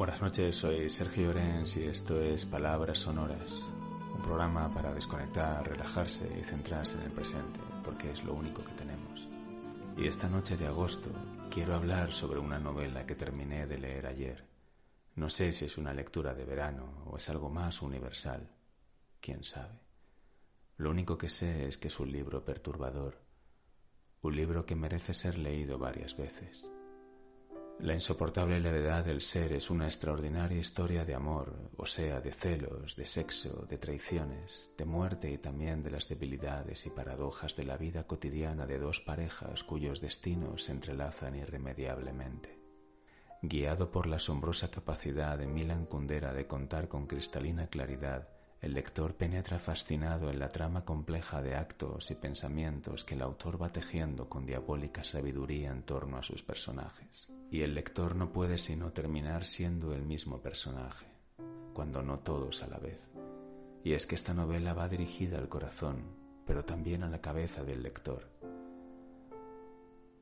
Buenas noches, soy Sergio Orens y esto es Palabras Sonoras, un programa para desconectar, relajarse y centrarse en el presente, porque es lo único que tenemos. Y esta noche de agosto quiero hablar sobre una novela que terminé de leer ayer. No sé si es una lectura de verano o es algo más universal. ¿Quién sabe? Lo único que sé es que es un libro perturbador, un libro que merece ser leído varias veces. La insoportable levedad del ser es una extraordinaria historia de amor, o sea, de celos, de sexo, de traiciones, de muerte y también de las debilidades y paradojas de la vida cotidiana de dos parejas cuyos destinos se entrelazan irremediablemente. Guiado por la asombrosa capacidad de Milan Kundera de contar con cristalina claridad el lector penetra fascinado en la trama compleja de actos y pensamientos que el autor va tejiendo con diabólica sabiduría en torno a sus personajes. Y el lector no puede sino terminar siendo el mismo personaje, cuando no todos a la vez. Y es que esta novela va dirigida al corazón, pero también a la cabeza del lector.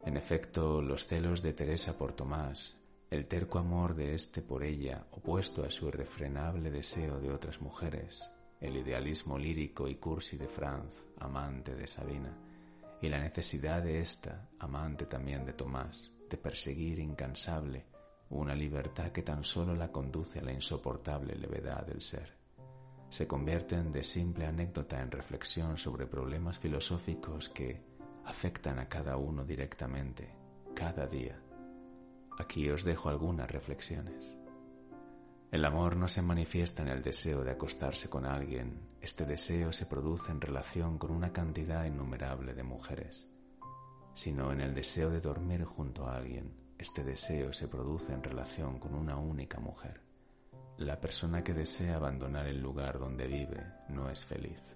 En efecto, los celos de Teresa por Tomás, el terco amor de éste por ella, opuesto a su irrefrenable deseo de otras mujeres, el idealismo lírico y cursi de Franz, amante de Sabina, y la necesidad de ésta, amante también de Tomás, de perseguir incansable una libertad que tan solo la conduce a la insoportable levedad del ser. Se convierten de simple anécdota en reflexión sobre problemas filosóficos que afectan a cada uno directamente, cada día Aquí os dejo algunas reflexiones. El amor no se manifiesta en el deseo de acostarse con alguien, este deseo se produce en relación con una cantidad innumerable de mujeres, sino en el deseo de dormir junto a alguien, este deseo se produce en relación con una única mujer. La persona que desea abandonar el lugar donde vive no es feliz.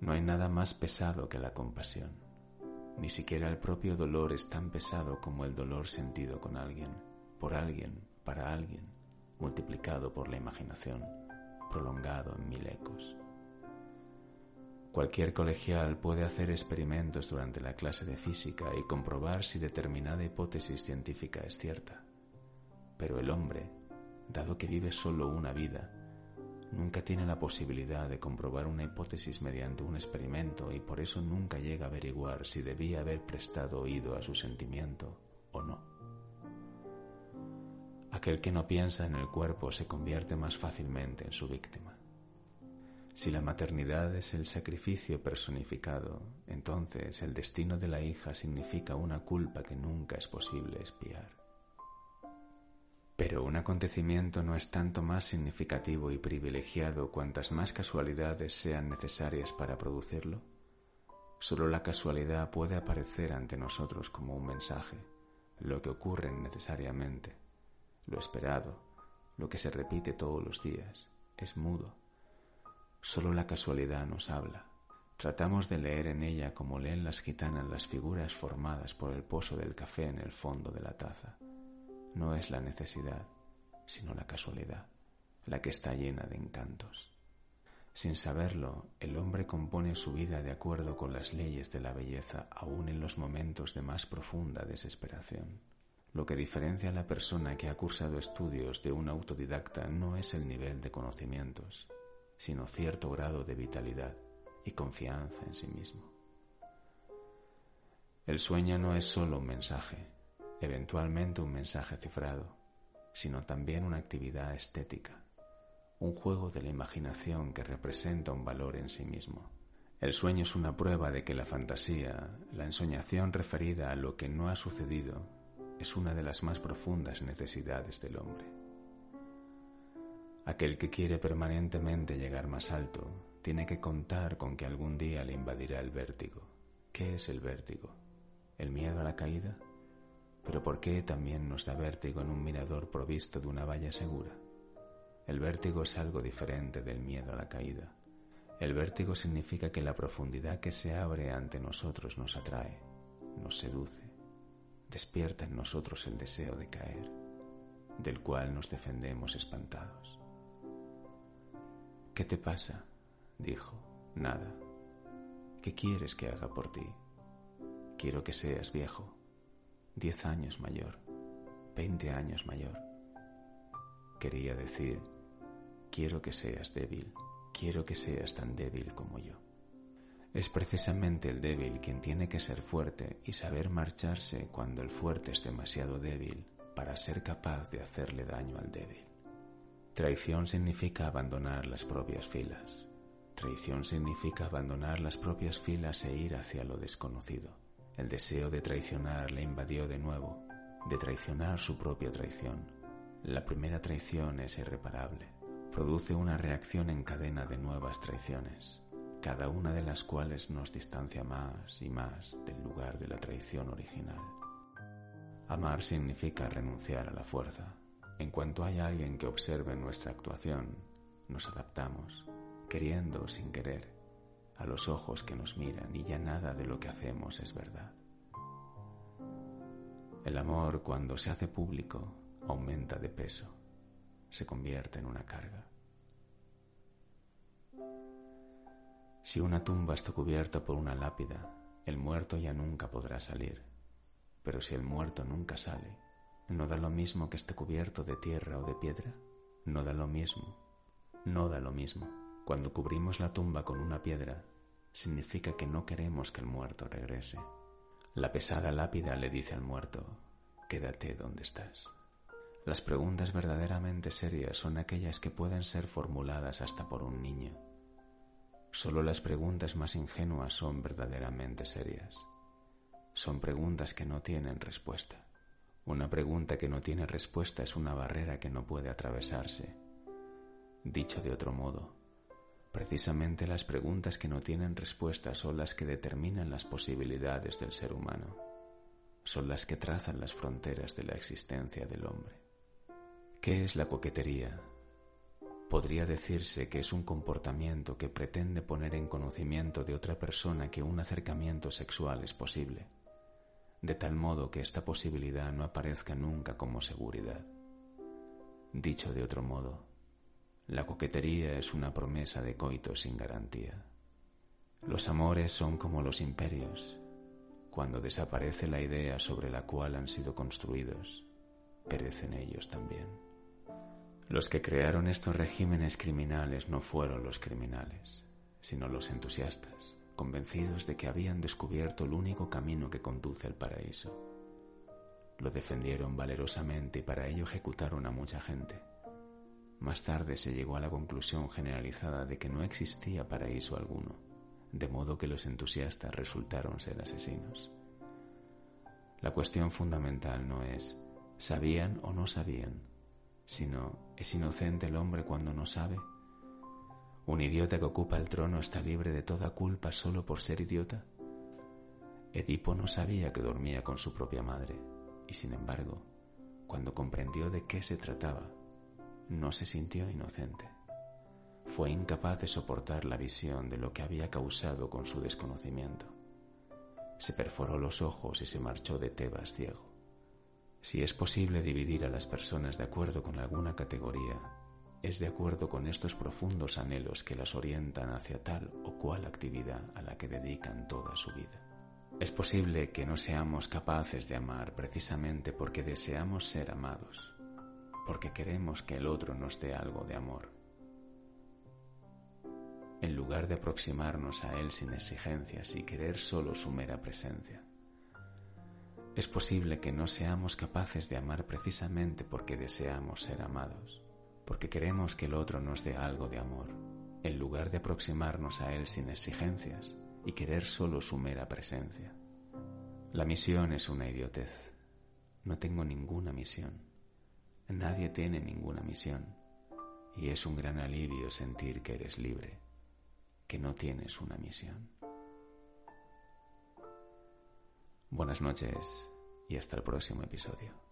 No hay nada más pesado que la compasión. Ni siquiera el propio dolor es tan pesado como el dolor sentido con alguien, por alguien, para alguien, multiplicado por la imaginación, prolongado en mil ecos. Cualquier colegial puede hacer experimentos durante la clase de física y comprobar si determinada hipótesis científica es cierta. Pero el hombre, dado que vive solo una vida, nunca tiene la posibilidad de comprobar una hipótesis mediante un experimento y por eso nunca llega a averiguar si debía haber prestado oído a su sentimiento o no. Aquel que no piensa en el cuerpo se convierte más fácilmente en su víctima. Si la maternidad es el sacrificio personificado, entonces el destino de la hija significa una culpa que nunca es posible espiar. Pero un acontecimiento no es tanto más significativo y privilegiado cuantas más casualidades sean necesarias para producirlo. Solo la casualidad puede aparecer ante nosotros como un mensaje, lo que ocurre necesariamente, lo esperado, lo que se repite todos los días, es mudo. Solo la casualidad nos habla. Tratamos de leer en ella como leen las gitanas las figuras formadas por el pozo del café en el fondo de la taza no es la necesidad, sino la casualidad, la que está llena de encantos. Sin saberlo, el hombre compone su vida de acuerdo con las leyes de la belleza aún en los momentos de más profunda desesperación. Lo que diferencia a la persona que ha cursado estudios de un autodidacta no es el nivel de conocimientos, sino cierto grado de vitalidad y confianza en sí mismo. El sueño no es solo un mensaje, eventualmente un mensaje cifrado, sino también una actividad estética, un juego de la imaginación que representa un valor en sí mismo. El sueño es una prueba de que la fantasía, la ensoñación referida a lo que no ha sucedido, es una de las más profundas necesidades del hombre. Aquel que quiere permanentemente llegar más alto tiene que contar con que algún día le invadirá el vértigo. ¿Qué es el vértigo? ¿El miedo a la caída? Pero ¿por qué también nos da vértigo en un mirador provisto de una valla segura? El vértigo es algo diferente del miedo a la caída. El vértigo significa que la profundidad que se abre ante nosotros nos atrae, nos seduce, despierta en nosotros el deseo de caer, del cual nos defendemos espantados. ¿Qué te pasa? dijo. Nada. ¿Qué quieres que haga por ti? Quiero que seas viejo, diez años mayor, veinte años mayor. Quería decir, quiero que seas débil, quiero que seas tan débil como yo. Es precisamente el débil quien tiene que ser fuerte y saber marcharse cuando el fuerte es demasiado débil para ser capaz de hacerle daño al débil. Traición significa abandonar las propias filas. Traición significa abandonar las propias filas e ir hacia lo desconocido. El deseo de traicionar le invadió de nuevo, de traicionar su propia traición. La primera traición es irreparable. Produce una reacción en cadena de nuevas traiciones cada una de las cuales nos distancia más y más del lugar de la traición original. Amar significa renunciar a la fuerza. En cuanto hay alguien que observe nuestra actuación, nos adaptamos, queriendo o sin querer, a los ojos que nos miran y ya nada de lo que hacemos es verdad. El amor cuando se hace público aumenta de peso, se convierte en una carga. Si una tumba está cubierta por una lápida, el muerto ya nunca podrá salir. Pero si el muerto nunca sale, ¿no da lo mismo que esté cubierto de tierra o de piedra? No da lo mismo. No da lo mismo. Cuando cubrimos la tumba con una piedra, significa que no queremos que el muerto regrese. La pesada lápida le dice al muerto, quédate donde estás. Las preguntas verdaderamente serias son aquellas que pueden ser formuladas hasta por un niño Solo las preguntas más ingenuas son verdaderamente serias. Son preguntas que no tienen respuesta. Una pregunta que no tiene respuesta es una barrera que no puede atravesarse. Dicho de otro modo, precisamente las preguntas que no tienen respuesta son las que determinan las posibilidades del ser humano. Son las que trazan las fronteras de la existencia del hombre. ¿Qué es la coquetería? podría decirse que es un comportamiento que pretende poner en conocimiento de otra persona que un acercamiento sexual es posible, de tal modo que esta posibilidad no aparezca nunca como seguridad. Dicho de otro modo, la coquetería es una promesa de coito sin garantía. Los amores son como los imperios. Cuando desaparece la idea sobre la cual han sido construidos, perecen ellos también. Los que crearon estos regímenes criminales no fueron los criminales, sino los entusiastas, convencidos de que habían descubierto el único camino que conduce al paraíso. Lo defendieron valerosamente y para ello ejecutaron a mucha gente. Más tarde se llegó a la conclusión generalizada de que no existía paraíso alguno, de modo que los entusiastas resultaron ser asesinos. La cuestión fundamental no es ¿sabían o no sabían? sino ¿es inocente el hombre cuando no sabe? ¿Un idiota que ocupa el trono está libre de toda culpa solo por ser idiota? Edipo no sabía que dormía con su propia madre, y sin embargo, cuando comprendió de qué se trataba, no se sintió inocente. Fue incapaz de soportar la visión de lo que había causado con su desconocimiento. Se perforó los ojos y se marchó de Tebas ciego. Si es posible dividir a las personas de acuerdo con alguna categoría, es de acuerdo con estos profundos anhelos que las orientan hacia tal o cual actividad a la que dedican toda su vida. Es posible que no seamos capaces de amar precisamente porque deseamos ser amados, porque queremos que el otro nos dé algo de amor. En lugar de aproximarnos a él sin exigencias y querer solo su mera presencia. Es posible que no seamos capaces de amar precisamente porque deseamos ser amados, porque queremos que el otro nos dé algo de amor, en lugar de aproximarnos a él sin exigencias y querer solo su mera presencia. La misión es una idiotez. No tengo ninguna misión. Nadie tiene ninguna misión. Y es un gran alivio sentir que eres libre, que no tienes una misión. Buenas noches y hasta el próximo episodio.